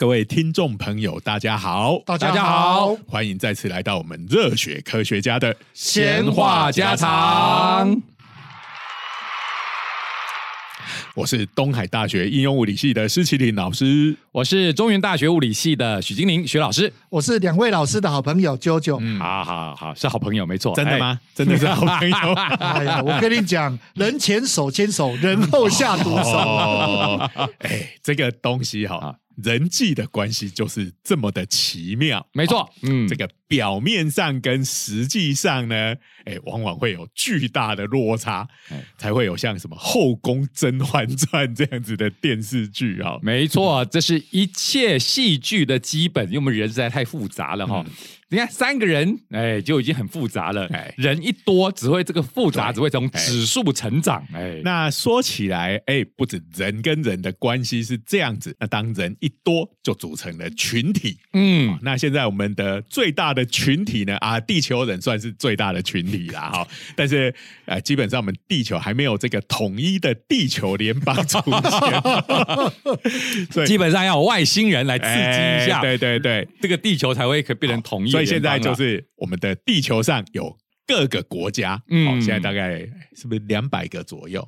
各位听众朋友，大家好，大家好，欢迎再次来到我们热血科学家的闲话家常。我是东海大学应用物理系的施启林老师，我是中原大学物理系的许金玲许老师。我是两位老师的好朋友啾啾。嗯，好好好，是好朋友，没错。真的吗？真的是好朋友。哎呀，我跟你讲，人前手牵手，人后下毒手。哦，哎，这个东西哈，人际的关系就是这么的奇妙。没错，嗯，这个表面上跟实际上呢，哎，往往会有巨大的落差，才会有像什么《后宫甄嬛传》这样子的电视剧啊。没错，这是一切戏剧的基本，因为我们人实在太复杂了哈。你看三个人，哎，就已经很复杂了。哎，人一多，只会这个复杂只会从指数成长。哎，那说起来，哎，不止人跟人的关系是这样子。那当人一多，就组成了群体。嗯，那现在我们的最大的群体呢？啊，地球人算是最大的群体啦。哈，但是呃，基本上我们地球还没有这个统一的地球联邦出现，所以基本上要有外星人来刺激一下，对对对，这个地球才会可变成统一。所以现在就是我们的地球上有各个国家，嗯，现在大概是不是两百个左右？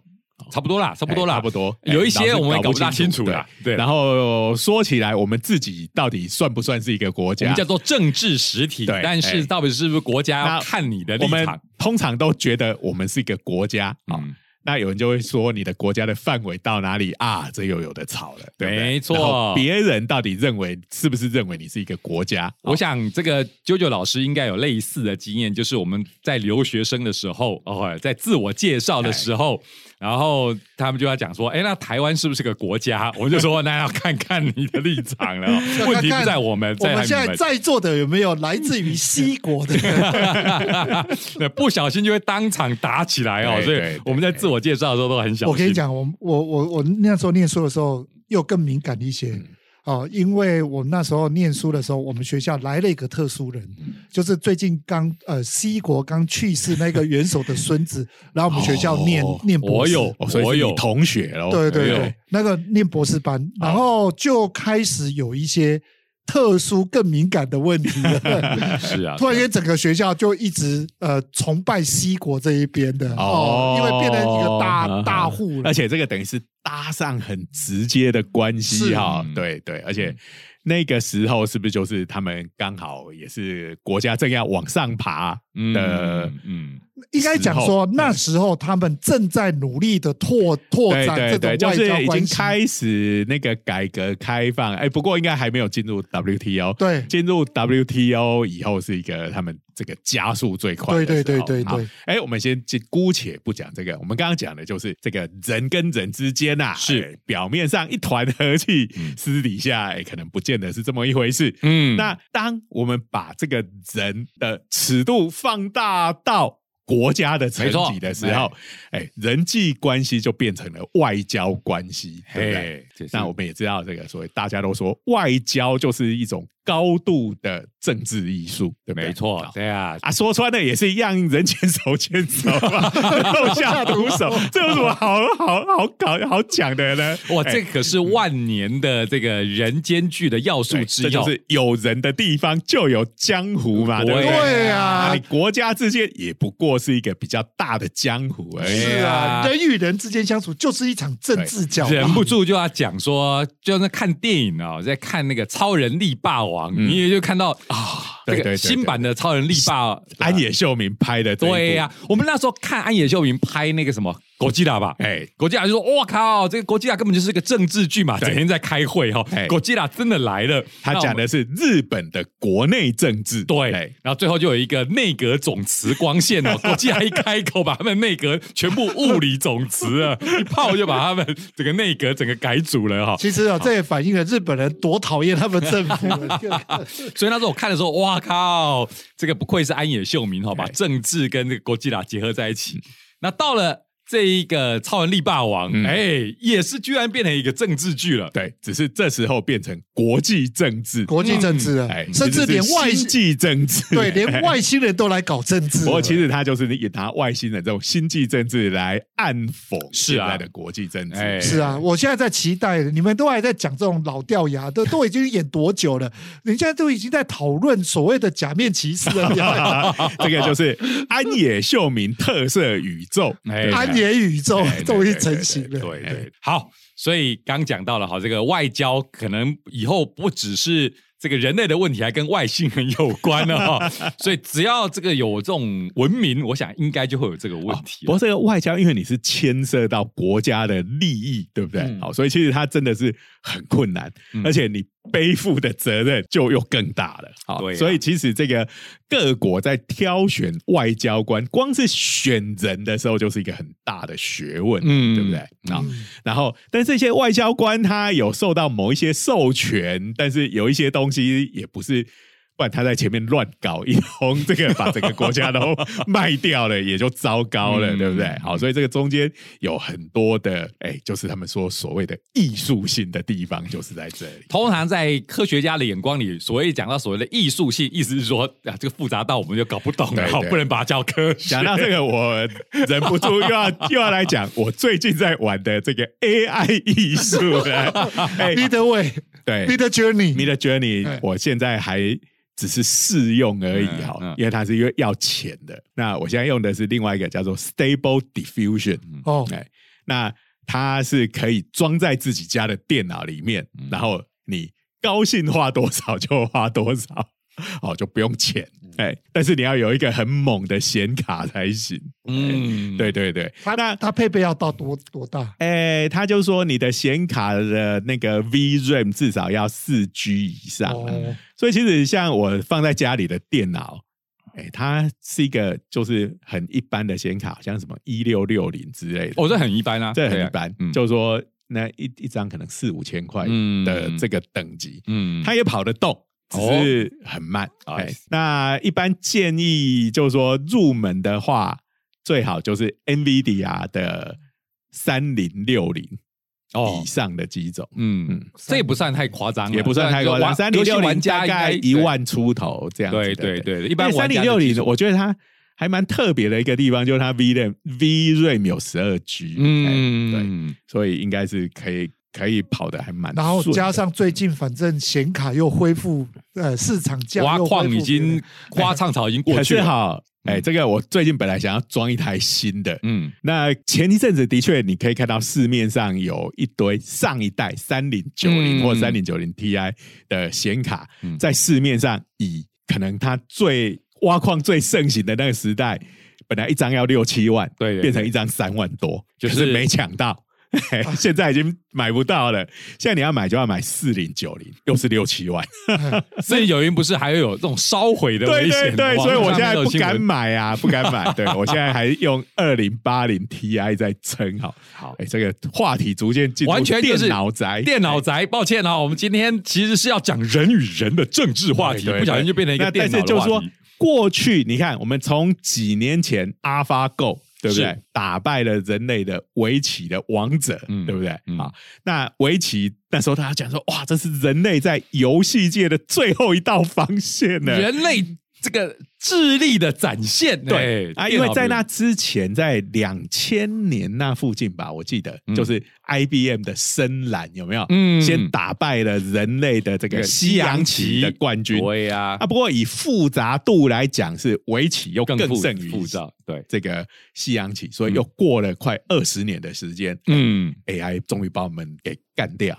差不多啦，差不多啦，差不多。有一些我们搞不大清楚啦，对。然后说起来，我们自己到底算不算是一个国家？叫做政治实体，但是到底是不是国家，看你的立场。通常都觉得我们是一个国家啊。那有人就会说，你的国家的范围到哪里啊？这又有的吵了，对没错。别人到底认为是不是认为你是一个国家？我想这个啾啾老师应该有类似的经验，就是我们在留学生的时候，哦，在自我介绍的时候。然后他们就要讲说，哎，那台湾是不是个国家？我们就说，那要看看你的立场了。问题不在我们，我们现在在座的有没有来自于西国的？那不小心就会当场打起来哦。所以我们在自我介绍的时候都很小心。我跟你讲，我我我我那时候念书的时候又更敏感一些。哦，因为我那时候念书的时候，我们学校来了一个特殊人，就是最近刚呃西国刚去世那个元首的孙子，然后我们学校念念博士，我有我有。同学哦，对对对，那个念博士班，然后就开始有一些。特殊更敏感的问题，是啊，突然间整个学校就一直呃崇拜西国这一边的。哦，因为变成一个大大户，而且这个等于是搭上很直接的关系哈，对对，而且。那个时候是不是就是他们刚好也是国家正要往上爬的？嗯，应该讲说那时候他们正在努力的拓拓展这种外交已经开始那个改革开放，哎，不过应该还没有进入 WTO。对，进入 WTO 以后是一个他们这个加速最快。对对对对对。哎，我们先姑且不讲这个，我们刚刚讲的就是这个人跟人之间呐，是表面上一团和气，私底下哎可能不见。得是这么一回事，嗯，那当我们把这个人的尺度放大到国家的层级的时候，哎，人际关系就变成了外交关系，对不对？那我们也知道这个，所以大家都说外交就是一种。高度的政治艺术，对没错，对啊，啊，说穿了也是一样，人牵手牵手，手下毒手，这有什么好好好搞好讲的呢？哇，这可是万年的这个人间剧的要素之一，就是有人的地方就有江湖嘛，对。不对？啊？你国家之间也不过是一个比较大的江湖而已，是啊，人与人之间相处就是一场政治交忍不住就要讲说，就在看电影哦，在看那个超人力霸王。王，你也就看到啊，这个新版的超人力霸安野秀明拍的，对呀，我们那时候看安野秀明拍那个什么。国际大吧，哎，国际大就说：“我靠，这个国际大根本就是一个政治剧嘛，整天在开会哈。”国际大真的来了，他讲的是日本的国内政治。对，然后最后就有一个内阁总辞光线哦，国际大一开口，把他们内阁全部物理总辞啊，一炮就把他们 整个内阁整个改组了哈。其实啊，这也反映了日本人多讨厌他们政府。所以那时候我看的时候，哇靠，这个不愧是安野秀明哈，把政治跟这个国际大结合在一起。那到了。这一个超人力霸王，哎，也是居然变成一个政治剧了。对，只是这时候变成国际政治，国际政治了，甚至连外星际政治，对，连外星人都来搞政治。不过其实他就是也拿外星人这种星际政治来暗讽现在的国际政治。是啊，我现在在期待，你们都还在讲这种老掉牙，都 都已经演多久了？人家都已经在讨论所谓的假面骑士了。这个就是安野秀明特色宇宙，安野。元宇宙终于成型了，对对，好，所以刚讲到了，好，这个外交可能以后不只是。这个人类的问题还跟外星人有关呢，哈，所以只要这个有这种文明，我想应该就会有这个问题。不过这个外交，因为你是牵涉到国家的利益，对不对？好，所以其实它真的是很困难，而且你背负的责任就又更大了。好，所以其实这个各国在挑选外交官，光是选人的时候就是一个很大的学问，嗯，对不对？啊，然后，但这些外交官他有受到某一些授权，但是有一些东。西也不是，不然他在前面乱搞一通，这个把整个国家都卖掉了，也就糟糕了，对不对？好，所以这个中间有很多的，哎，就是他们说所谓的艺术性的地方，就是在这里。通常在科学家的眼光里，所谓讲到所谓的艺术性，意思是说啊，这个复杂到我们就搞不懂了，好，不能把它叫科学。讲到这个，我忍不住又要又要来讲我最近在玩的这个 AI 艺术了。你的位。对，Mid Journey，Mid Journey，我现在还只是试用而已哈，因为它是因为要钱的。那我现在用的是另外一个叫做 Stable Diffusion 哦，哎，那它是可以装在自己家的电脑里面，然后你高兴花多少就花多少。哦，就不用钱，哎，但是你要有一个很猛的显卡才行。嗯，对对对，那它配备要到多多大？哎，他就说你的显卡的那个 VRAM 至少要四 G 以上。哦，所以其实像我放在家里的电脑，哎，它是一个就是很一般的显卡，像什么一六六零之类的。哦，这很一般啊，这很一般。就是说那一一张可能四五千块的这个等级，嗯，它也跑得动。只是很慢，哎，那一般建议就是说入门的话，最好就是 NVIDIA 的三零六零以上的机种，嗯，这也不算太夸张，也不算太夸张，三零六零大概一万出头这样，对对对，一般三零六零，我觉得它还蛮特别的一个地方，就是它 VRAM VRAM 有十二 G，嗯，对，所以应该是可以。可以跑的还蛮，然后加上最近反正显卡又恢复，呃，市场价挖矿已经花唱草已经过去了。好，哎，这个我最近本来想要装一台新的，嗯，那前一阵子的确你可以看到市面上有一堆上一代三零九零或三零九零 Ti 的显卡，在市面上以可能它最挖矿最盛行的那个时代，本来一张要六七万，对，变成一张三万多，就是没抢到。现在已经买不到了。现在你要买就要买四零九零，又是六七万。四零九零不是还有这种烧毁的危险？对，所以我现在不敢买啊，不敢买。对我现在还用二零八零 Ti 在撑。好，好，哎，这个话题逐渐进完全就是电脑宅。电脑宅，抱歉啊，我们今天其实是要讲人与人的政治话题，不小心就变成一个电脑的话题。过去你看，我们从几年前 AlphaGo。对不对？打败了人类的围棋的王者，对不对？啊，那围棋那时候大家讲说，哇，这是人类在游戏界的最后一道防线呢。人类这个。智力的展现，对啊，因为在那之前，在两千年那附近吧，我记得就是 IBM 的深蓝有没有？嗯，先打败了人类的这个西洋棋的冠军。对呀，啊，不过以复杂度来讲，是围棋又更胜于复杂。对这个西洋棋，所以又过了快二十年的时间，嗯，AI 终于把我们给干掉。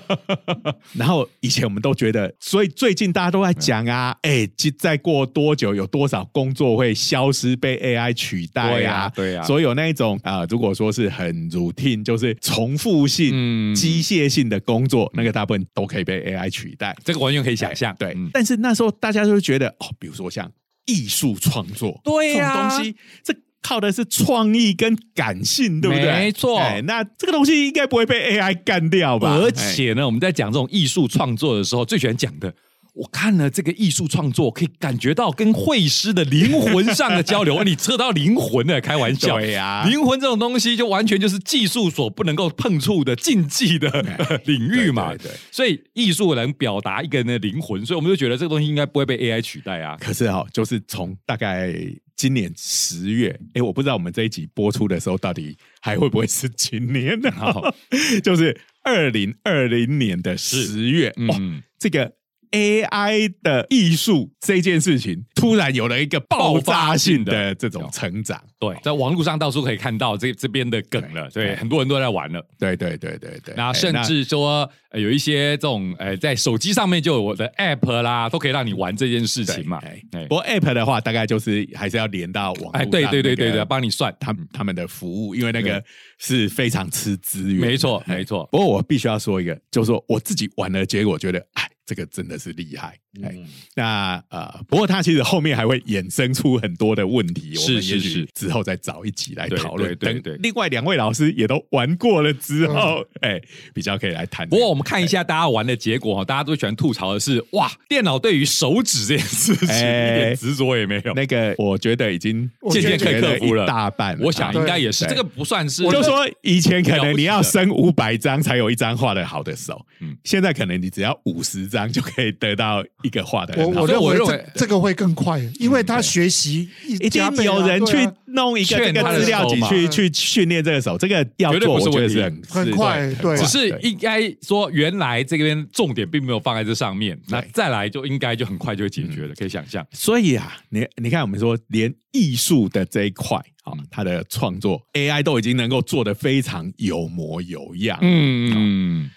然后以前我们都觉得，所以最近大家都在讲啊，哎，再过多。多久有多少工作会消失被 AI 取代呀？对呀，所以有那一种啊，如果说是很 routine，就是重复性、机械性的工作，那个大部分都可以被 AI 取代。这个完全可以想象。对，但是那时候大家就觉得哦，比如说像艺术创作，对呀，东西这靠的是创意跟感性，对不对？没错。那这个东西应该不会被 AI 干掉吧？而且呢，我们在讲这种艺术创作的时候，最喜欢讲的。我看了这个艺术创作，可以感觉到跟绘师的灵魂上的交流。你测到灵魂的，开玩笑，对呀，灵魂这种东西就完全就是技术所不能够碰触的禁忌的 领域嘛。对，所以艺术能表达一个人的灵魂，所以我们就觉得这个东西应该不会被 AI 取代啊。可是哈，就是从大概今年十月，哎，我不知道我们这一集播出的时候到底还会不会是今年的哈，就是二零二零年的十月，嗯，这个。AI 的艺术这件事情突然有了一个爆发性的这种成长，对，在网络上到处可以看到这这边的梗了，对，很多人都在玩了，对对对对对。那甚至说有一些这种呃，在手机上面就有我的 App 啦，都可以让你玩这件事情嘛。不过 App 的话，大概就是还是要连到网，哎，对对对对对，帮你算他们他们的服务，因为那个是非常吃资源，没错没错。不过我必须要说一个，就是说我自己玩的结果，觉得哎。这个真的是厉害，哎，那呃，不过它其实后面还会衍生出很多的问题，我们也许之后再找一起来讨论。对对，另外两位老师也都玩过了之后，哎，比较可以来谈。不过我们看一下大家玩的结果哈，大家都喜欢吐槽的是，哇，电脑对于手指这件事情一点执着也没有。那个我觉得已经渐渐可以克服了大半，我想应该也是。这个不算是，我就说以前可能你要生五百张才有一张画的好的手，嗯，现在可能你只要五十张。张就可以得到一个画的。我我认为这这个会更快，因为他学习一定有人去弄一个这个资料集去去训练这个手，这个要做我觉得是很很快。对，只是应该说原来这边重点并没有放在这上面，那再来就应该就很快就会解决了，可以想象。所以啊，你你看我们说连艺术的这一块啊，他的创作 AI 都已经能够做的非常有模有样。嗯嗯。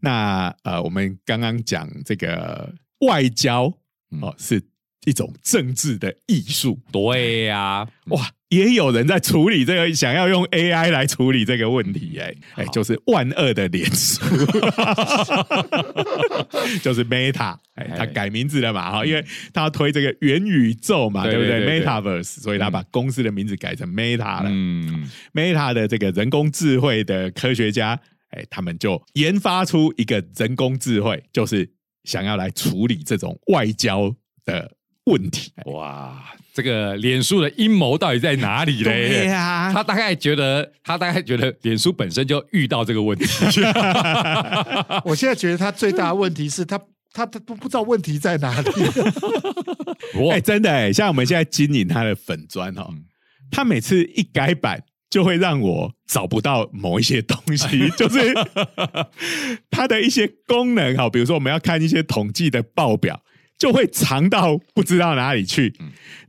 那呃，我们刚刚讲这个外交哦，是一种政治的艺术。对呀，哇，也有人在处理这个，想要用 AI 来处理这个问题。哎哎，就是万恶的脸书，就是 Meta，哎，他改名字了嘛？哈，因为他要推这个元宇宙嘛，对不对？Metaverse，所以他把公司的名字改成 Meta 了。嗯，Meta 的这个人工智慧的科学家。哎，他们就研发出一个人工智慧，就是想要来处理这种外交的问题。哇，这个脸书的阴谋到底在哪里嘞？对呀，他大概觉得，他大概觉得脸书本身就遇到这个问题。我现在觉得他最大的问题是他，他他都不知道问题在哪里。哎，真的哎，像我们现在经营他的粉砖哈，他每次一改版。就会让我找不到某一些东西，就是它的一些功能哈，比如说我们要看一些统计的报表，就会藏到不知道哪里去，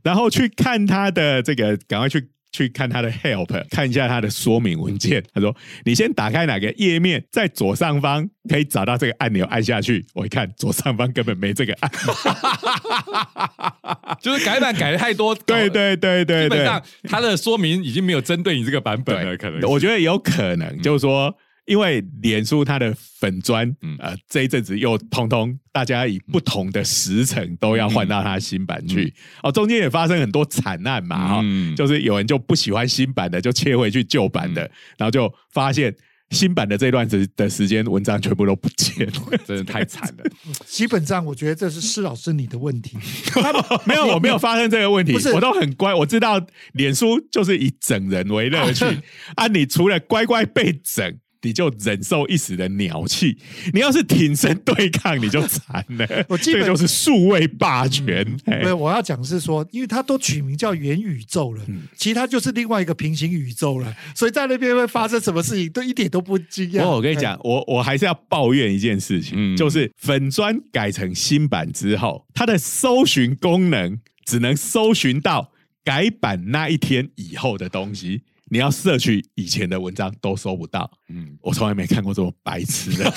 然后去看它的这个，赶快去。去看他的 help，看一下他的说明文件。他说：“你先打开哪个页面，在左上方可以找到这个按钮，按下去。”我一看，左上方根本没这个按，就是改版改的太多。对对对对，基本上他的说明已经没有针对你这个版本了。可能我觉得有可能，就是说。因为脸书它的粉砖，呃，这一阵子又通通大家以不同的时程都要换到它新版去，哦，中间也发生很多惨案嘛，哈，就是有人就不喜欢新版的，就切回去旧版的，然后就发现新版的这段时的时间文章全部都不见。了，真的太惨了。基本上我觉得这是施老师你的问题，没有，我没有发生这个问题，我都很乖，我知道脸书就是以整人为乐趣。啊，你除了乖乖被整。你就忍受一时的鸟气，你要是挺身对抗，你就惨了。我基本就是数位霸权。对，我要讲是说，因为它都取名叫元宇宙了，其他就是另外一个平行宇宙了，所以在那边会发生什么事情，都一点都不惊讶。我跟你讲，我我还是要抱怨一件事情，就是粉砖改成新版之后，它的搜寻功能只能搜寻到改版那一天以后的东西。你要摄取以前的文章都搜不到，嗯，我从来没看过这么白痴的。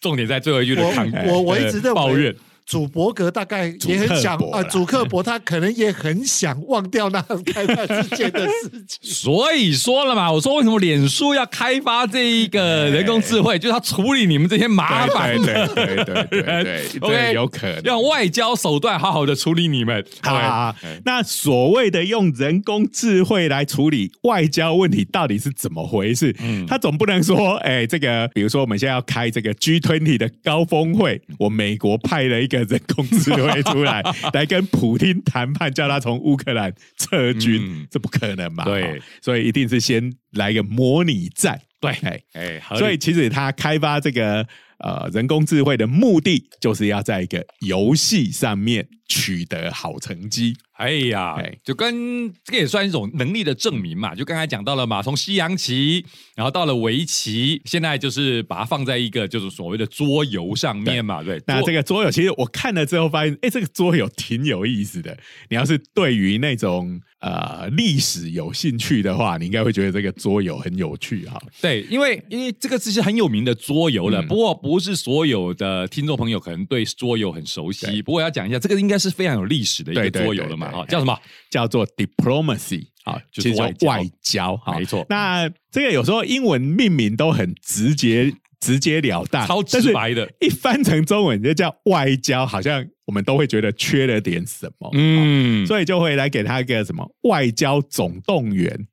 重点在最后一句的我我我一直认为抱怨，祖伯格大概也很想啊，祖克伯他可能也很想忘掉那开发之间的事情。所以说了嘛，我说为什么脸书要开发这一个人工智慧，就是他处理你们这些麻烦的，对对对对，OK，有可能用外交手段好好的处理你们。好，那所谓的用人工智慧来处理外交问题，到底是怎么回事？嗯，他总不能说，哎，这个比如说我们现在要开这个 G20 的高峰会，我美国派了一个人工智慧出来，来跟普京谈判，叫他从乌克兰撤军，这不可能嘛？对，所以一定是先来一个模拟战。对，哎，所以其实他开发这个呃人工智慧的目的，就是要在一个游戏上面取得好成绩。哎呀，就跟这个也算一种能力的证明嘛。就刚才讲到了嘛，从西洋棋，然后到了围棋，现在就是把它放在一个就是所谓的桌游上面嘛。对，那这个桌游其实我看了之后发现，哎，这个桌游挺有意思的。你要是对于那种呃历史有兴趣的话，你应该会觉得这个桌游很有趣哈。对，因为因为这个是很有名的桌游了，不过不是所有的听众朋友可能对桌游很熟悉。不过要讲一下，这个应该是非常有历史的一个桌游了嘛。啊，叫什么？叫做 diplomacy 啊，就是外交。没错。那这个有时候英文命名都很直接。直截了当，超直白的，一翻成中文就叫外交，好像我们都会觉得缺了点什么，嗯，所以就会来给他一个什么外交总动员。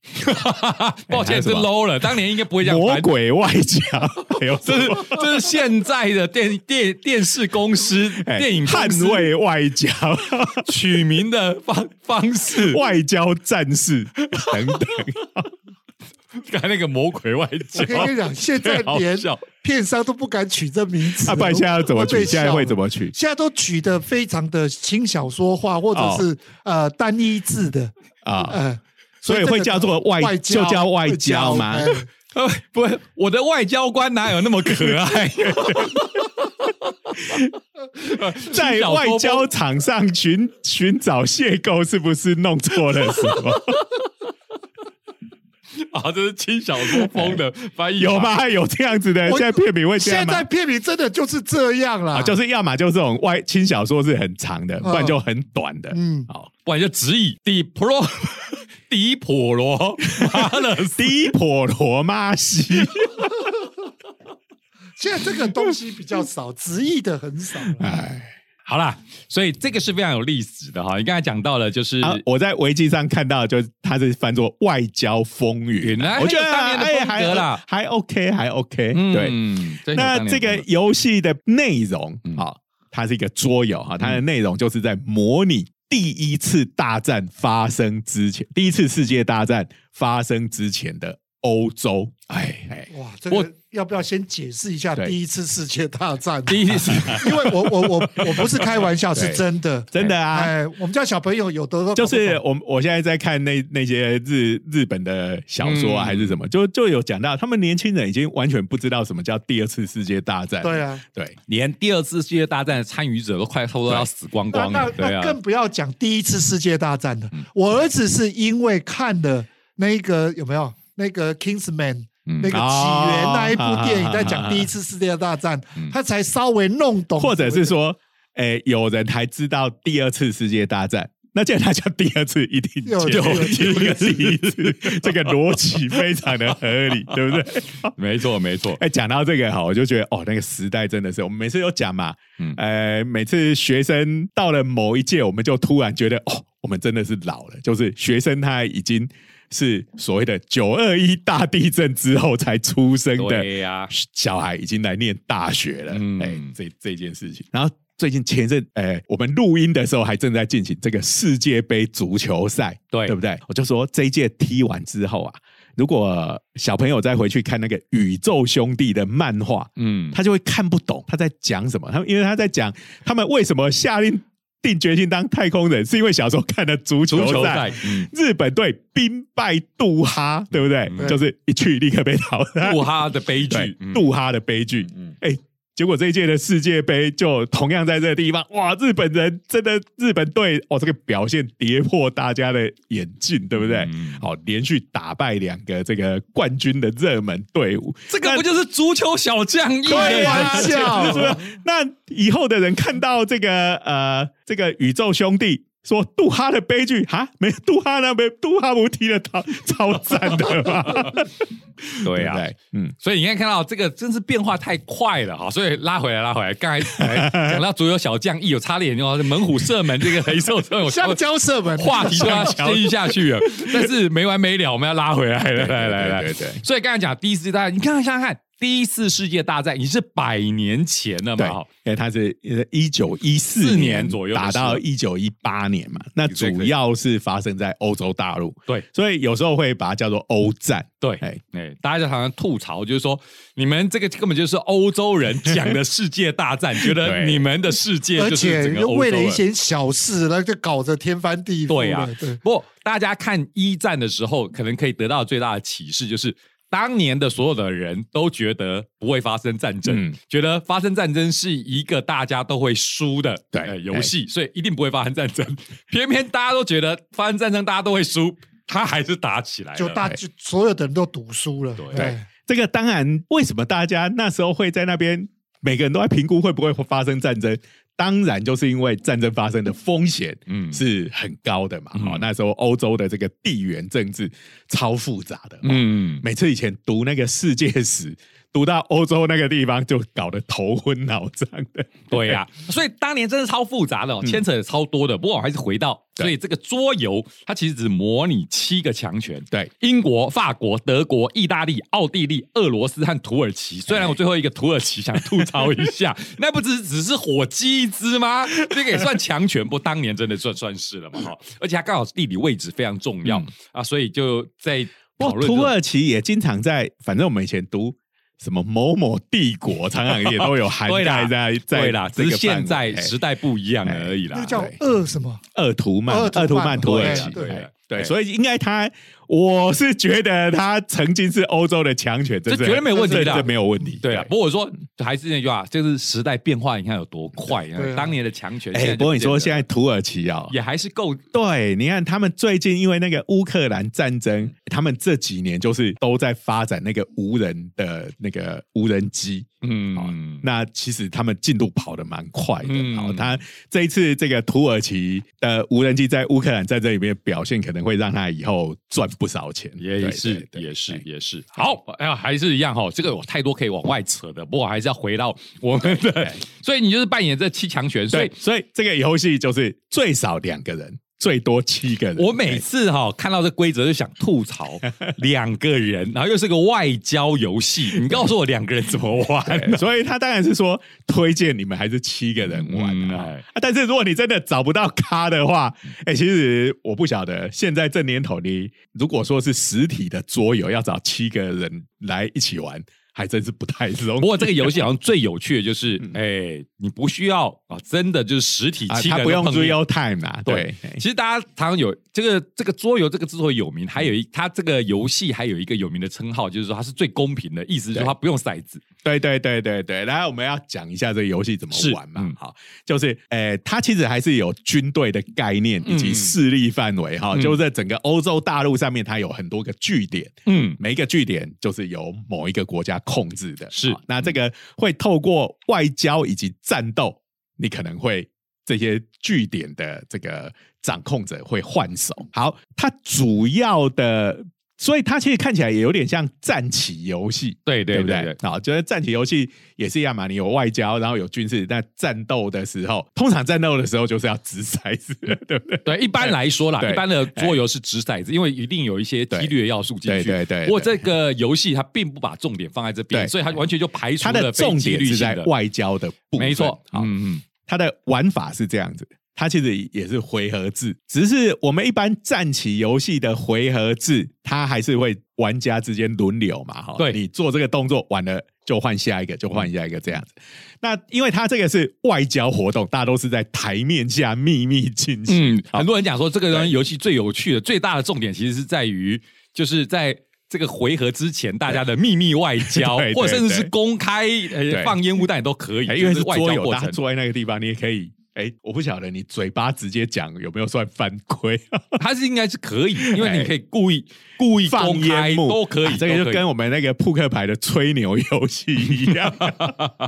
抱歉，是 low 了，当年应该不会这样。魔鬼外交，这是这是现在的电电电视公司电影捍卫外交。取名的方方式，外交战士。等等。刚才那个魔鬼外交，我跟你讲，现在连 片商都不敢取这名字。那不然现在要怎么取？现在会怎么取？现在都取的非常的轻小说化，或者是呃单一字的啊，呃，所以会叫做外交，就叫外交吗？呃，不，我的外交官哪有那么可爱？在外交场上寻寻找邂逅，是不是弄错了什么？啊，这是轻小说风的翻译，有吗？有这样子的？现在片名会这样现在片名真的就是这样了，就是要么就是这种外轻小说是很长的，不然就很短的。嗯，好，不然就直译迪普 罗迪普 罗妈的迪普罗马西。现在这个东西比较少，直译的很少。哎。好啦，所以这个是非常有历史的哈。你刚才讲到了，就是我在维基上看到，就是它是翻作《外交风云》。我觉得哎，还啦，还 OK，还 OK。对，那这个游戏的内容啊，它是一个桌游哈，它的内容就是在模拟第一次大战发生之前，第一次世界大战发生之前的欧洲。哎哎，哇，这个。要不要先解释一下第一次世界大战？第一次，因为我我我我不是开玩笑，是真的，真的啊！哎，我们家小朋友有的就是我我现在在看那那些日日本的小说啊，还是什么，就就有讲到，他们年轻人已经完全不知道什么叫第二次世界大战。对啊，对，连第二次世界大战的参与者都快差不多要死光光了。那那更不要讲第一次世界大战了。我儿子是因为看了那个有没有那个 Kingsman。那个起源那一部电影在讲第一次世界大战，他才稍微弄懂，或者是说，诶，有人还知道第二次世界大战，那既然他叫第二次，一定就有第一次，这个逻辑非常的合理，对不对？没错，没错。哎，讲到这个哈，我就觉得哦，那个时代真的是，我们每次都讲嘛，呃，每次学生到了某一届，我们就突然觉得哦，我们真的是老了，就是学生他已经。是所谓的九二一大地震之后才出生的小孩，已经来念大学了。哎，这这件事情。然后最近前阵，哎，我们录音的时候还正在进行这个世界杯足球赛，对对不对？我就说这一届踢完之后啊，如果小朋友再回去看那个宇宙兄弟的漫画，嗯，他就会看不懂他在讲什么。他因为他在讲他们为什么下令。定决心当太空人，是因为小时候看的足球赛，日本队兵败杜哈，对不对？就是一去立刻被淘汰。杜哈的悲剧，杜哈的悲剧。哎，结果这一届的世界杯就同样在这个地方，哇！日本人真的日本队哦，这个表现跌破大家的眼镜，对不对？好，连续打败两个这个冠军的热门队伍，这个不就是足球小将一玩笑？那以后的人看到这个呃，这个宇宙兄弟。说杜哈的悲剧哈，没杜哈那边杜哈不踢的超超赞的嘛？对呀，嗯，所以你看看到这个真是变化太快了哈，所以拉回来拉回来，刚才讲到足球小将一有差点哦，猛虎射门这个黑瘦这种 香蕉射门。话题都要继续下去了，但是没完没了，我们要拉回来了，来来来，对对，所以刚才讲第一次大家，你看看想想看。第一次世界大战已经是百年前了嘛？因为它是一九一四年左右打到一九一八年嘛，那主要是发生在欧洲大陆。对，所以有时候会把它叫做欧战。对，哎，大家就常常吐槽，就是说你们这个根本就是欧洲人讲的世界大战，觉得你们的世界，而且为了一些小事，那就搞得天翻地覆。对啊，不过大家看一战的时候，可能可以得到最大的启示就是。当年的所有的人都觉得不会发生战争，觉得发生战争是一个大家都会输的对游戏，所以一定不会发生战争。偏偏大家都觉得发生战争大家都会输，他还是打起来，就大就所有的人都赌输了。对，这个当然，为什么大家那时候会在那边，每个人都在评估会不会发生战争？当然，就是因为战争发生的风险嗯是很高的嘛。好，那时候欧洲的这个地缘政治超复杂的。嗯，每次以前读那个世界史。读到欧洲那个地方就搞得头昏脑胀的，对呀，所以当年真的超复杂的，哦牵扯超多的。不过我还是回到，所以这个桌游它其实只模拟七个强权，对，英国、法国、德国、意大利、奥地利、俄罗斯和土耳其。虽然我最后一个土耳其想吐槽一下，那不只只是火鸡一只吗？这个也算强权，不当年真的算算是了嘛哈。而且它刚好地理位置非常重要啊，所以就在讨论。土耳其也经常在，反正我们以前读。什么某某帝国，常常也都有涵盖 在在啦，只是现在时代不一样而已啦。那叫鄂什么？鄂图曼，鄂图曼土耳其。对对，所以应该他。我是觉得他曾经是欧洲的强权，这绝对没有问题的，这没有问题。对啊，不过我说还是那句话，就是时代变化，你看有多快啊。当年的强权，哎，不过你说现在土耳其啊，也还是够。对，你看他们最近因为那个乌克兰战争，他们这几年就是都在发展那个无人的那个无人机。嗯，那其实他们进度跑得蛮快的。好，他这一次这个土耳其的无人机在乌克兰战争里面表现，可能会让他以后赚。不少钱。也是也是也是。好，哎呀，还是一样哈，这个有太多可以往外扯的，不过还是要回到我们的，所以你就是扮演这七强权，所以所以这个游戏就是最少两个人。最多七个人。我每次哈看到这规则就想吐槽，两个人，然后又是个外交游戏，你告诉我两个人怎么玩？所以他当然是说推荐你们还是七个人玩啊。但是如果你真的找不到咖的话，哎，其实我不晓得现在这年头，你如果说是实体的桌游，要找七个人来一起玩。还真是不太容易。不过这个游戏好像最有趣的就是，哎，你不需要啊，真的就是实体七个人不用 real time 啊。对，其实大家常常有这个这个桌游，这个之所以有名，还有一它这个游戏还有一个有名的称号，就是说它是最公平的，意思就是它不用骰子。对对对对对。来，我们要讲一下这个游戏怎么玩嘛？好，就是呃，它其实还是有军队的概念以及势力范围哈，就在整个欧洲大陆上面，它有很多个据点。嗯，每一个据点就是由某一个国家。控制的是那这个会透过外交以及战斗，你可能会这些据点的这个掌控者会换手。好，它主要的。所以它其实看起来也有点像战棋游戏，对对对不对？好，就是战棋游戏也是一样嘛，你有外交，然后有军事。但战斗的时候，通常战斗的时候就是要掷骰子，对不对？对，一般来说啦，一般的桌游是掷骰子，因为一定有一些几率要素进去。对对对。不过这个游戏它并不把重点放在这边，所以它完全就排除了重点是在外交的部分。没错，嗯嗯，它的玩法是这样子。它其实也是回合制，只是我们一般战棋游戏的回合制，它还是会玩家之间轮流嘛，哈。对，你做这个动作完了就换下一个，就换下一个这样子。那因为它这个是外交活动，大家都是在台面下秘密进行。嗯，很多人讲说这个游戏最有趣的、最大的重点，其实是在于就是在这个回合之前大家的秘密外交，或者甚至是公开呃放烟雾弹都可以，因为是外交过程。坐在那个地方，你也可以。哎，我不晓得你嘴巴直接讲有没有算犯规？他是应该是可以，因为你可以故意故意放烟幕都可以，这个就跟我们那个扑克牌的吹牛游戏一样。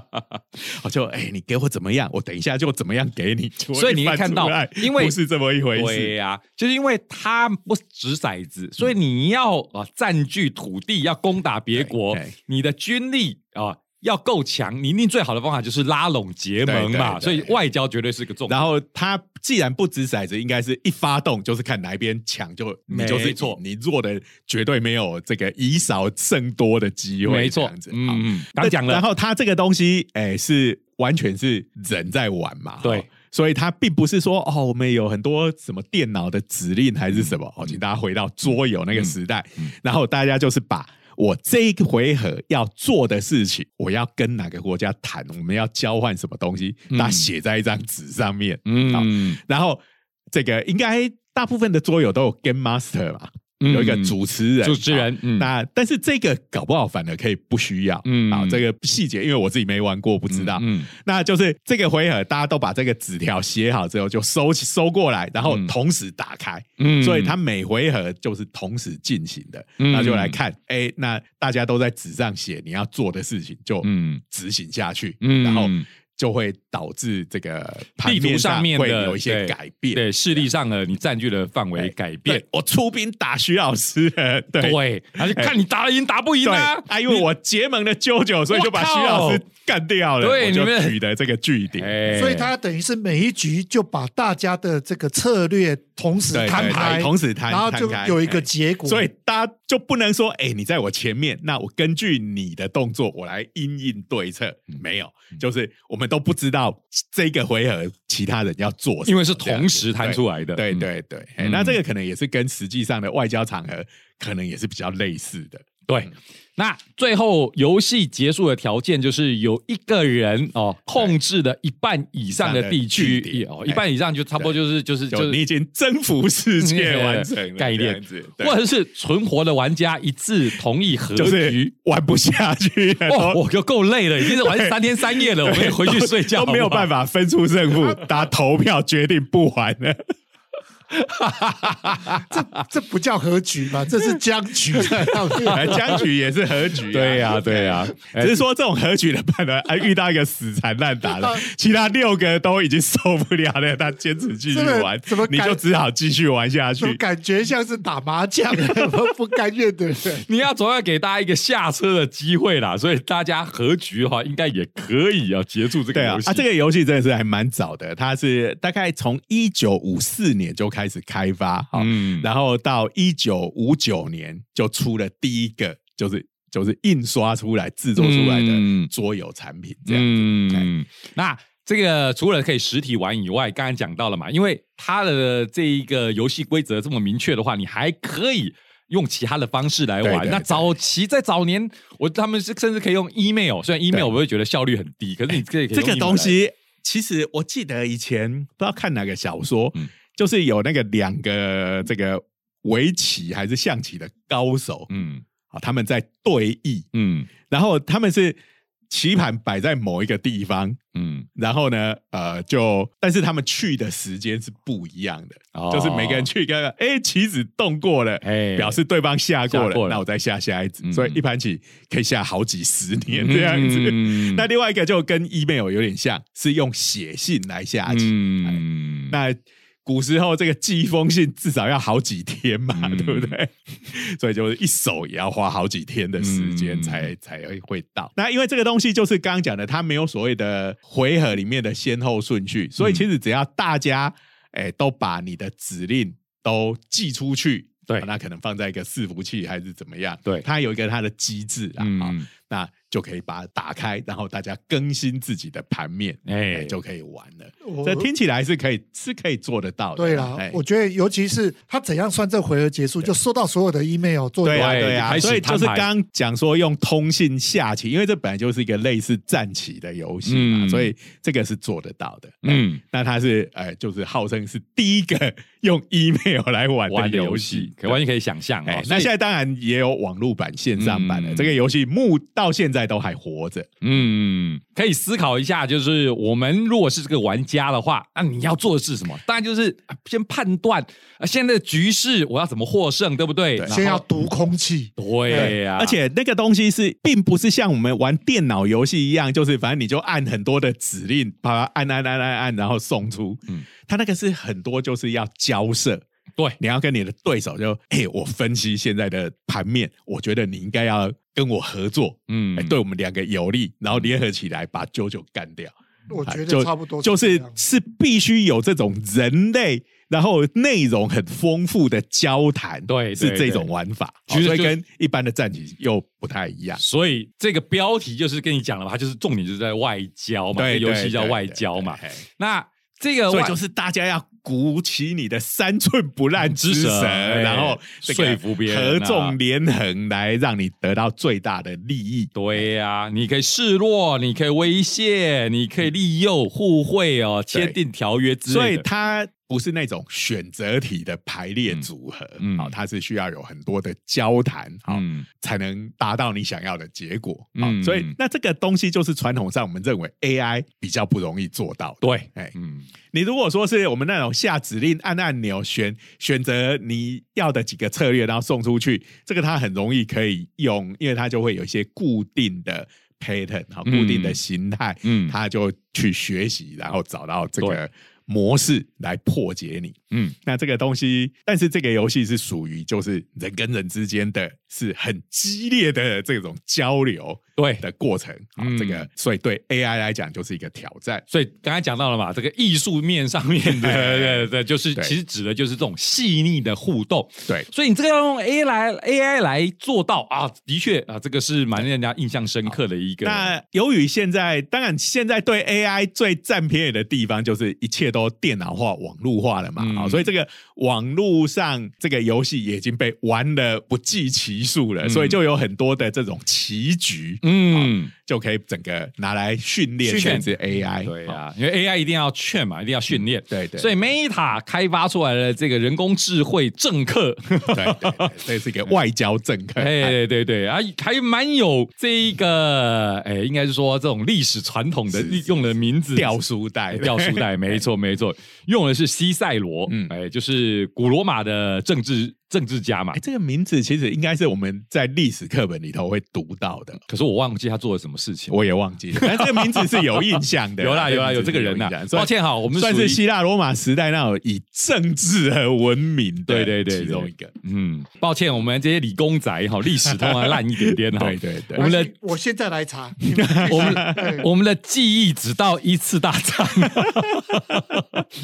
我就哎，你给我怎么样，我等一下就怎么样给你。所以你看到，因为不是这么一回事。对呀，就是因为他不掷骰子，所以你要啊占据土地，要攻打别国，你的军力啊。要够强，你一定最好的方法就是拉拢结盟嘛，所以外交绝对是个重。然后他既然不掷骰子，应该是一发动就是看哪一边强，就你就是错，你弱的绝对没有这个以少胜多的机会。没错，这样子。嗯，刚讲了。然后他这个东西，哎，是完全是人在玩嘛？对，所以他并不是说哦，我们有很多什么电脑的指令还是什么。哦，请大家回到桌游那个时代，然后大家就是把。我这一个回合要做的事情，我要跟哪个国家谈，我们要交换什么东西，那写在一张纸上面，嗯，然后这个应该大部分的桌友都有 game master 嘛。有一个主持人，主持人，那但是这个搞不好反而可以不需要，嗯，啊，这个细节因为我自己没玩过，不知道，嗯，那就是这个回合大家都把这个纸条写好之后就收收过来，然后同时打开，嗯，所以它每回合就是同时进行的，那就来看，哎，那大家都在纸上写你要做的事情，就嗯。执行下去，嗯，然后。就会导致这个地图上面会有一些改变，对势力上的你占据的范围改变。我出兵打徐老师，对，他就看你打赢打不赢啊！啊，因为我结盟的舅舅，所以就把徐老师干掉了。对，你们取得这个据点，所以他等于是每一局就把大家的这个策略同时摊牌，同时摊，然后就有一个结果。所以大家就不能说，哎，你在我前面，那我根据你的动作，我来因应对策。没有，就是我们。都不知道这个回合其他人要做，因为是同时摊出来的。对对对，那这个可能也是跟实际上的外交场合可能也是比较类似的。对，那最后游戏结束的条件就是有一个人哦控制的一半以上的地区哦，一半以上就差不多就是就是就是你已经征服世界 完成概念，或者是存活的玩家一致同意和局。玩不下去哦，我就够累了，已经是玩 三天三夜了，我们回去睡觉都没有办法分出胜负，大家投票决定不玩了。这这不叫和局吧？这是僵局，僵局也是和局。对呀，对呀。只是说这种和局的判断，还遇到一个死缠烂打的，其他六个都已经受不了了，他坚持继续玩，怎么你就只好继续玩下去？感觉像是打麻将，不甘愿的人。你要总要给大家一个下车的机会啦，所以大家和局的话，应该也可以要结束这个游戏。啊，这个游戏真的是还蛮早的，它是大概从一九五四年就开。开始开发，嗯，然后到一九五九年就出了第一个，就是就是印刷出来制作出来的桌游产品，这样子。那这个除了可以实体玩以外，刚才讲到了嘛，因为它的这一个游戏规则这么明确的话，你还可以用其他的方式来玩。那早期在早年，我他们是甚至可以用 email，虽然 email 我会觉得效率很低，可是你可以这个东西，其实我记得以前不知道看哪个小说。就是有那个两个这个围棋还是象棋的高手，嗯，啊，他们在对弈，嗯，然后他们是棋盘摆在某一个地方，嗯，然后呢，呃，就但是他们去的时间是不一样的，就是每个人去一个，哎，棋子动过了，哎，表示对方下过了，那我再下下一子，所以一盘棋可以下好几十年这样子。那另外一个就跟 email 有点像，是用写信来下棋，嗯，那。古时候这个寄一封信至少要好几天嘛，对不对？所以就是一手也要花好几天的时间才才会到。那因为这个东西就是刚刚讲的，它没有所谓的回合里面的先后顺序，所以其实只要大家哎都把你的指令都寄出去，对，那可能放在一个伺服器还是怎么样，对，它有一个它的机制啊。那就可以把它打开，然后大家更新自己的盘面，哎，就可以玩了。这听起来是可以，是可以做得到的。对啦，我觉得尤其是他怎样算这回合结束，就收到所有的 email 做对啊，对啊。所以就是刚讲说用通信下棋，因为这本来就是一个类似战棋的游戏嘛，所以这个是做得到的。嗯，那他是呃，就是号称是第一个用 email 来玩的游戏，可完全可以想象。哎，那现在当然也有网络版、线上版的这个游戏，目到现在。都还活着，嗯，可以思考一下，就是我们如果是这个玩家的话，那你要做的是什么？当然就是先判断啊，现在的局势我要怎么获胜，对不对？先要读空气，对呀。而且那个东西是，并不是像我们玩电脑游戏一样，就是反正你就按很多的指令，把它按按按按按，然后送出。嗯，它那个是很多就是要交涉。对，你要跟你的对手就，哎，我分析现在的盘面，我觉得你应该要跟我合作，嗯，对我们两个有利，然后联合起来把九九干掉。我觉得差不多，就是是必须有这种人类，然后内容很丰富的交谈，对，是这种玩法，其实跟一般的战棋又不太一样。所以这个标题就是跟你讲了嘛，它就是重点就是在外交嘛，对，游戏叫外交嘛。那这个，所以就是大家要。鼓起你的三寸不烂之舌，然后说服别人，合纵连横来让你得到最大的利益。对呀，你可以示弱，你可以威胁，你可以利诱、互惠哦，签订条约之类所以它不是那种选择题的排列组合，好，它是需要有很多的交谈，好，才能达到你想要的结果。嗯，所以那这个东西就是传统上我们认为 AI 比较不容易做到。对，哎，嗯，你如果说是我们那种。下指令，按按钮，选选择你要的几个策略，然后送出去。这个它很容易可以用，因为它就会有一些固定的 pattern，好，固定的形态，嗯，它就去学习，然后找到这个模式来破解你。嗯，那这个东西，但是这个游戏是属于就是人跟人之间的是很激烈的这种交流。对的过程啊，这个所以对 AI 来讲就是一个挑战。所以刚才讲到了嘛，这个艺术面上面的，对对对，就是其实指的就是这种细腻的互动。对，所以你这个要用 AI 来 AI 来做到啊，的确啊，这个是蛮让人家印象深刻的一个。那由于现在，当然现在对 AI 最占便宜的地方就是一切都电脑化、网络化了嘛，啊，所以这个网络上这个游戏已经被玩的不计其数了，所以就有很多的这种棋局。嗯，就可以整个拿来训练训练 AI，对啊，因为 AI 一定要劝嘛，一定要训练，对对。所以 Meta 开发出来的这个人工智慧政客，对，这是一个外交政客，哎，对对对啊，还蛮有这一个，哎，应该是说这种历史传统的用的名字，吊书袋，吊书袋，没错没错，用的是西塞罗，嗯，哎，就是古罗马的政治。政治家嘛，这个名字其实应该是我们在历史课本里头会读到的，可是我忘记他做了什么事情，我也忘记了。但这个名字是有印象的，有啦有啦有这个人呐。抱歉哈，我们算是希腊罗马时代那种以政治而闻名的，对对对，其中一个。嗯，抱歉，我们这些理工仔哈，历史通常烂一点点哈。对对对，我们的我现在来查，我们我们的记忆只到一次大战，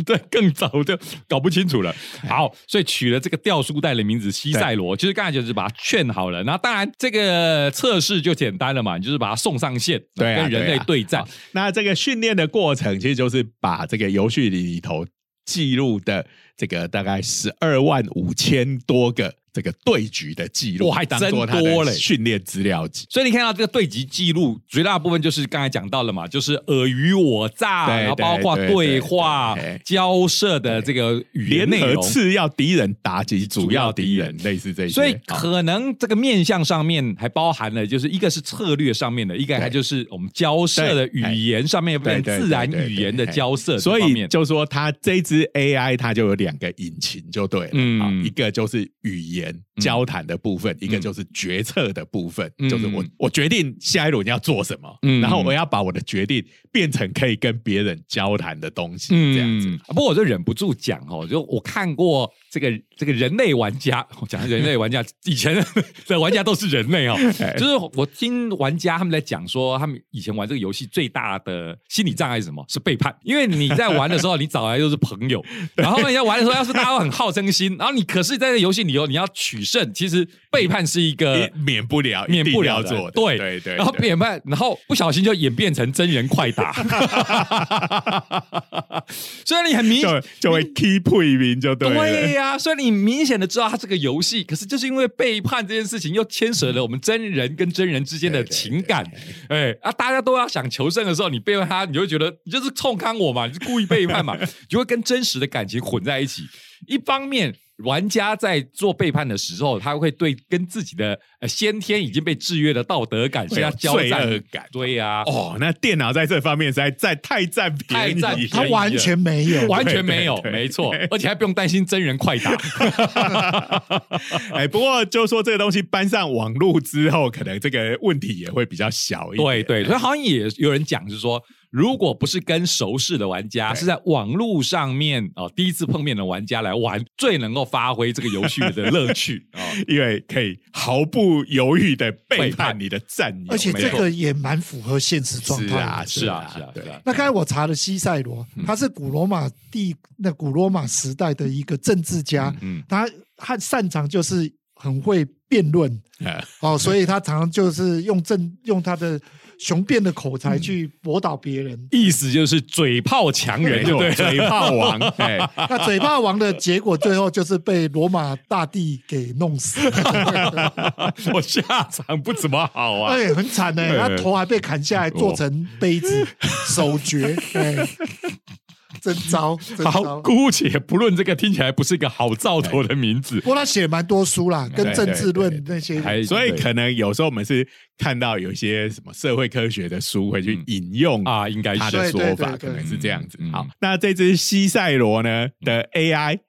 对，更早就搞不清楚了。好，所以取了这个吊书袋。的名字西塞罗，其实刚才就是把他劝好了。那当然，这个测试就简单了嘛，你就是把他送上线，对，跟人类对战。那这个训练的过程，其实就是把这个游戏里头记录的这个大概十二万五千多个。这个对局的记录我，还真多嘞！训练资料集，所以你看到这个对局记录，绝大部分就是刚才讲到了嘛，就是尔虞我诈，然后包括对话、交涉的这个语言内容，次要敌人打击主要敌人，类似这些。所以可能这个面向上面还包含了，就是一个是策略上面的，一个还就是我们交涉的语言上面，变自然语言的交涉。所以就说它这支 AI 它就有两个引擎，就对了，嗯，一个就是语言。交谈的部分，一个就是决策的部分，就是我我决定下一轮要做什么，然后我要把我的决定变成可以跟别人交谈的东西，这样子。不过我就忍不住讲哦，就我看过这个这个人类玩家，讲人类玩家以前 的玩家都是人类哦，就是我听玩家他们在讲说，他们以前玩这个游戏最大的心理障碍是什么？是背叛，因为你在玩的时候，你找来就是朋友，然后人家玩的时候，要是大家都很好胜心，然后你可是在这游戏里头，你要取胜，其实背叛是一个免不了、免不了做的。对对对，然后背叛，然后不小心就演变成真人快打。虽然你很明就就会 keep 配名就对。对呀，虽然你明显的知道它是个游戏，可是就是因为背叛这件事情，又牵扯了我们真人跟真人之间的情感。哎啊，大家都要想求胜的时候，你背叛他，你就觉得你就是冲康我嘛，你是故意背叛嘛，就会跟真实的感情混在一起。一方面。玩家在做背叛的时候，他会对跟自己的先天已经被制约的道德感有罪恶感。对呀，哦，那电脑在这方面实在在太占便宜，他完全没有，完全没有，没错，而且还不用担心真人快打。哎，不过就说这个东西搬上网络之后，可能这个问题也会比较小一点。对对，所以好像也有人讲，就是说。如果不是跟熟识的玩家，是在网络上面哦，第一次碰面的玩家来玩，最能够发挥这个游戏的乐趣啊，因为可以毫不犹豫的背叛你的战友，而且这个也蛮符合现实状态。是啊，是啊，是啊，对啊。那刚才我查了西塞罗，他是古罗马帝那古罗马时代的一个政治家，嗯，他他擅长就是很会辩论，哦，所以他常常就是用政用他的。雄辩的口才去驳倒别人，意思就是嘴炮强人，对不对？嘴炮王，哎，那嘴炮王的结果最后就是被罗马大帝给弄死，我下场不怎么好啊，哎，很惨呢，他头还被砍下来做成杯子，手诀，哎。真糟，好，姑且不论这个听起来不是一个好兆头的名字。不过他写蛮多书啦，跟政治论那些，所以可能有时候我们是看到有一些什么社会科学的书会去引用啊，应该他的说法可能是这样子。好，那这只西塞罗呢的 AI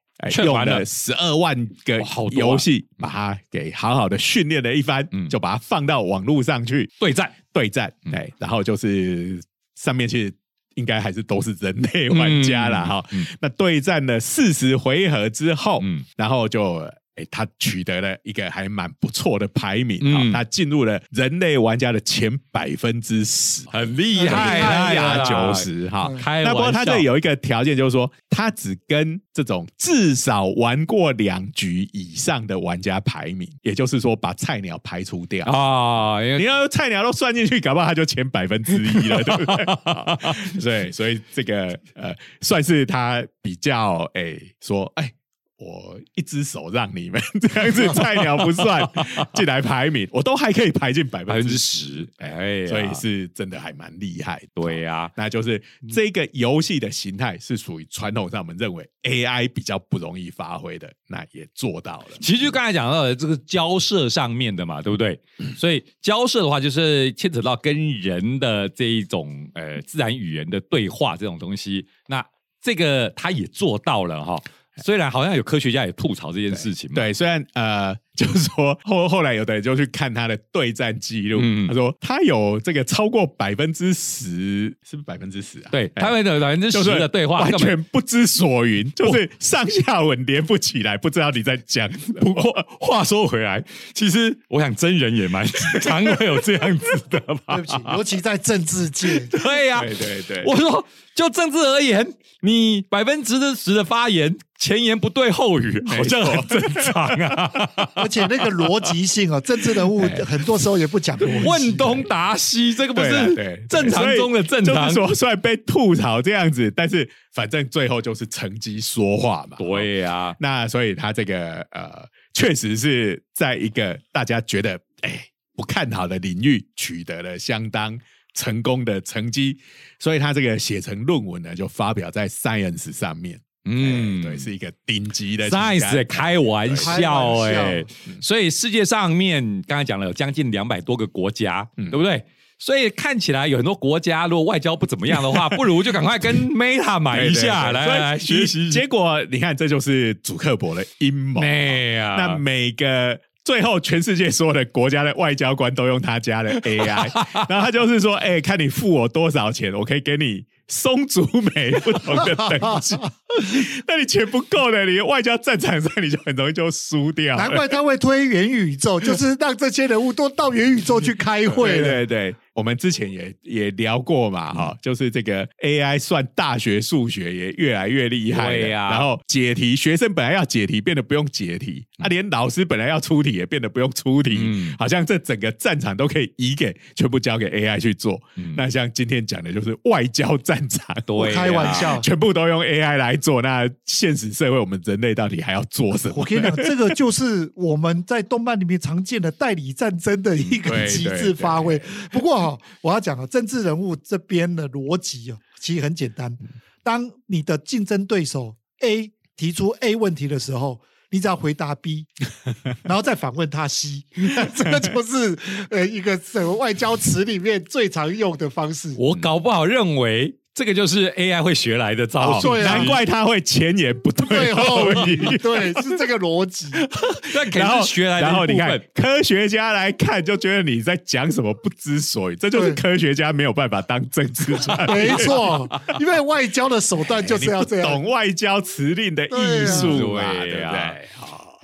用了十二万个游戏，把它给好好的训练了一番，就把它放到网络上去。对战。对战。哎，然后就是上面去。应该还是都是人类玩家了哈。那对战了四十回合之后，然后就。他取得了一个还蛮不错的排名啊，他进入了人类玩家的前百分之十，很厉害呀，九十哈。那不过他这有一个条件，就是说他只跟这种至少玩过两局以上的玩家排名，也就是说把菜鸟排除掉啊。你要菜鸟都算进去，搞不好他就前百分之一了，对不对？所以，所以这个呃，算是他比较哎说哎。我一只手让你们 这样子，菜鸟不算 进来排名，我都还可以排进百分之十，哎，所以是真的还蛮厉害。对呀，那就是这个游戏的形态是属于传统上我们认为 AI 比较不容易发挥的，那也做到了。其实就刚才讲到的这个交涉上面的嘛，对不对？所以交涉的话，就是牵扯到跟人的这一种呃自然语言的对话这种东西，那这个他也做到了哈。虽然好像有科学家也吐槽这件事情，对，虽然呃，就是说后后来有的人就去看他的对战记录，他说他有这个超过百分之十，是不是百分之十啊？对，他们的百分之十的对话完全不知所云，就是上下文连不起来，不知道你在讲。不过话说回来，其实我想真人也蛮 常会有这样子的吧？对不起，尤其在政治界，对呀，对对对，我说就政治而言，你百分之十的发言。前言不对后语，好像很正常啊。而且那个逻辑性啊，政治人物很多时候也不讲逻辑。问东答西，这个不是正常中的正常。说虽然被吐槽这样子，但是反正最后就是乘机说话嘛。对呀，那所以他这个呃，确实是在一个大家觉得哎不看好的领域取得了相当成功的成绩，所以他这个写成论文呢，就发表在 Science 上面。嗯，对，是一个顶级的。Science 开玩笑哎，所以世界上面刚才讲了有将近两百多个国家，对不对？所以看起来有很多国家，如果外交不怎么样的话，不如就赶快跟 Meta 买一下来来学习。结果你看，这就是主克伯的阴谋。那每个最后，全世界所有的国家的外交官都用他家的 AI，然后他就是说：“哎，看你付我多少钱，我可以给你。”松竹梅不同的等级，那你钱不够的，你外交战场上你就很容易就输掉。难怪他会推元宇宙，就是让这些人物都到元宇宙去开会。对对，我们之前也也聊过嘛，哈，就是这个 AI 算大学数学也越来越厉害了，然后解题，学生本来要解题变得不用解题，啊，连老师本来要出题也变得不用出题，好像这整个战场都可以移给全部交给 AI 去做。那像今天讲的就是外交战场，对开玩笑，全部都用 AI 来做。那现实社会，我们人类到底还要做什么？我跟你讲，这个就是我们在动漫里面常见的代理战争的一个极致发挥。不过哈，我要讲啊，政治人物这边的逻辑哦，其实很简单。当你的竞争对手 A 提出 A 问题的时候，你只要回答 B，然后再反问他 C，这个就是呃一个什么外交词里面最常用的方式。我搞不好认为。这个就是 AI 会学来的招数，难怪他会前言不对后语，对，是这个逻辑。然后学来，然后你看科学家来看，就觉得你在讲什么不知所以，这就是科学家没有办法当政治家。没错，因为外交的手段就是要这样，懂外交辞令的艺术啊，对不对？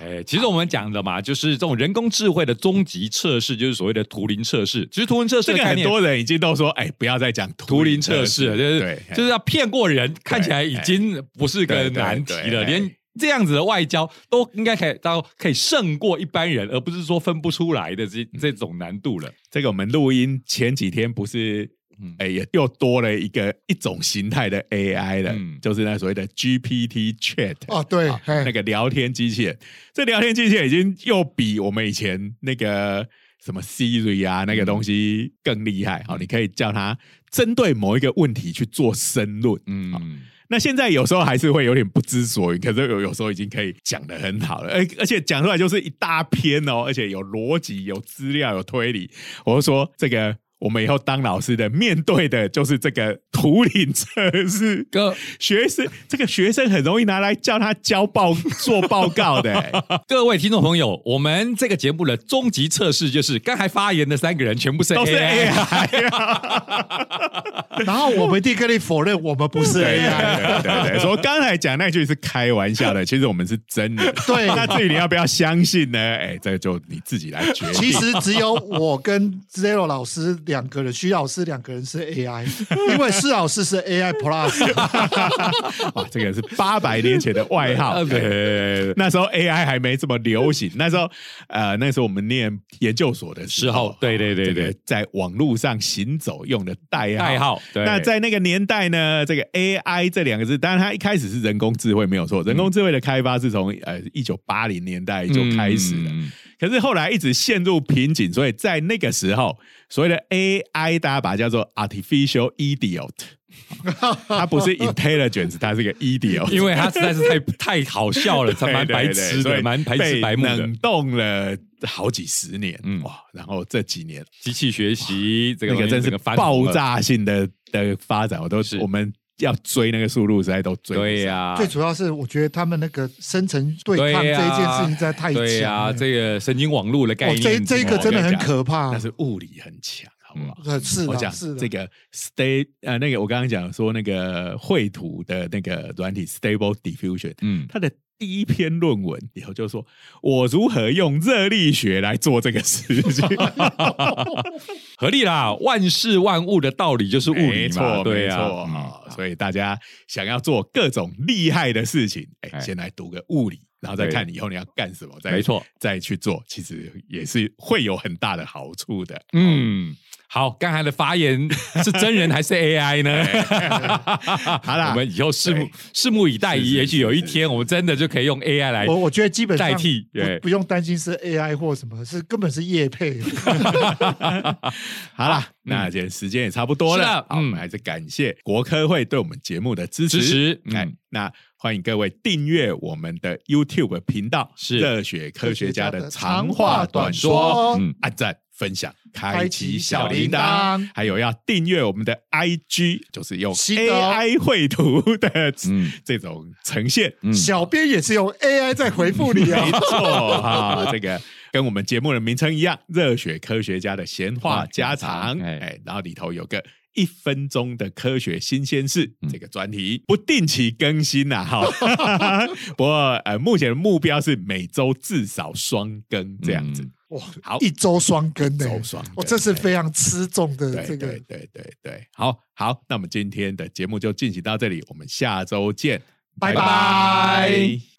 哎，其实我们讲的嘛，就是这种人工智慧的终极测试，就是所谓的图灵测试。其实图灵测试这个很多人已经都说，哎，不要再讲图灵测试了，就是就是要骗过人，看起来已经不是个难题了。连这样子的外交都应该可以到可以胜过一般人，而不是说分不出来的这这种难度了。这个我们录音前几天不是。哎，也又多了一个一种形态的 AI 了，就是那所谓的 GPT Chat 哦，对，那个聊天机器人。这聊天机器人已经又比我们以前那个什么 Siri 啊那个东西更厉害。好，你可以叫它针对某一个问题去做申论。嗯，那现在有时候还是会有点不知所云，可是有有时候已经可以讲的很好了，而而且讲出来就是一大篇哦，而且有逻辑、有资料、有推理。我就说这个。我们以后当老师的，面对的就是这个图灵测试。哥学生，这个学生很容易拿来叫他交报做报告的。各位听众朋友，我们这个节目的终极测试就是刚才发言的三个人全部是 AI，然后我们立刻否认我们不是 AI。对对，说刚才讲那句是开玩笑的，其实我们是真的。对，那至于你要不要相信呢？哎，这个就你自己来决定。其实只有我跟 Zero 老师两。两个人，徐老师两个人是 AI，因为施老师是 AI Plus。哇，这个是八百年前的外号。对，那时候 AI 还没这么流行。那时候，呃，那时候我们念研究所的时候，对对对对，在网络上行走用的代号。代号。那在那个年代呢，这个 AI 这两个字，当然它一开始是人工智慧没有错，人工智慧的开发是从呃一九八零年代就开始了。可是后来一直陷入瓶颈，所以在那个时候，所谓的 AI 大家把它叫做 artificial idiot，它不是 intelligence，它是个 idiot，因为它实在是太 太好笑了，它蛮白痴的，蛮白痴白目的，冷冻了好几十年，哇！然后这几年机器学习这个真是爆炸性的的发展，我都是我们。要追那个速度，实在都追。对呀，最主要是我觉得他们那个深层对抗这一件事情实在太强。对呀，这个神经网络的概念，这这个真的很可怕。但是物理很强，好不好？是，我讲这个 stay 呃，那个我刚刚讲说那个绘图的那个软体 Stable Diffusion，嗯，它的。第一篇论文以后就说，我如何用热力学来做这个事情，合理啦！万事万物的道理就是物理嘛，对啊，所以大家想要做各种厉害的事情，哎，先来读个物理，然后再看以后你要干什么，再没错，再去做，其实也是会有很大的好处的，嗯。好，刚才的发言是真人还是 AI 呢？好了，我们以后拭目拭目以待，也许有一天我们真的就可以用 AI 来。我我觉得基本代替，不不用担心是 AI 或什么，是根本是叶配。好了，那今天时间也差不多了，我们还是感谢国科会对我们节目的支持。哎，那欢迎各位订阅我们的 YouTube 频道，是热血科学家的长话短说，嗯，按赞。分享，开启小铃铛，还有要订阅我们的 IG，就是用 AI 绘图的这种呈现。小编也是用 AI 在回复你啊，没错哈，这个跟我们节目的名称一样，热血科学家的闲话家常。哎，然后里头有个。一分钟的科学新鲜事，这个专题不定期更新呐，哈。不过呃，目前的目标是每周至少双更这样子。哇，好，一周双更的，周双，哦，这是非常吃重的这个，对对对对，好好，那我们今天的节目就进行到这里，我们下周见，拜拜。